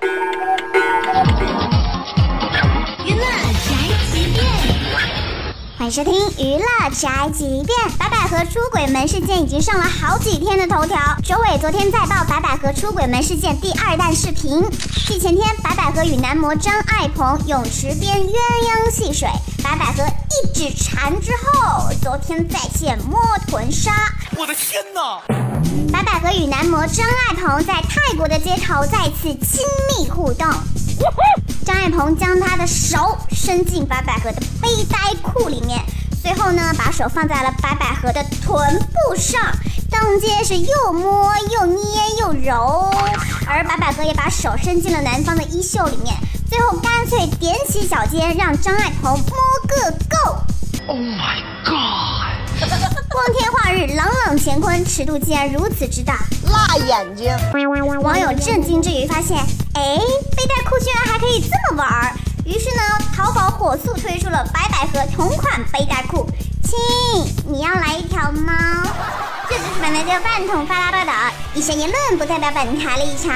娱乐宅急便，欢迎收听娱乐宅急便。白百合出轨门事件已经上了好几天的头条。周伟昨天再爆白百合出轨门事件第二弹视频。继前天白百合与男模张爱鹏泳池边鸳鸯戏水，白百合一指禅之后，昨天再现摸臀杀。我的天哪！白百合与男模张爱鹏在泰国的街头再次亲密互动。张爱鹏将他的手伸进白百合的背带裤里面，随后呢，把手放在了白百合的臀部上，当街是又摸又捏又揉，而白百合也把手伸进了男方的衣袖里面，最后干脆踮起脚尖让张爱鹏摸个够。Oh my god！光天化日，朗朗乾坤，尺度竟然如此之大。辣眼睛。网友震惊之余发现，哎，背带裤居然还可以这么玩儿，于是呢，淘宝火速推出了白百合同款背带裤。亲，你要来一条吗？这就是本台的饭桶发拉报道，一些言论不代表本台立场。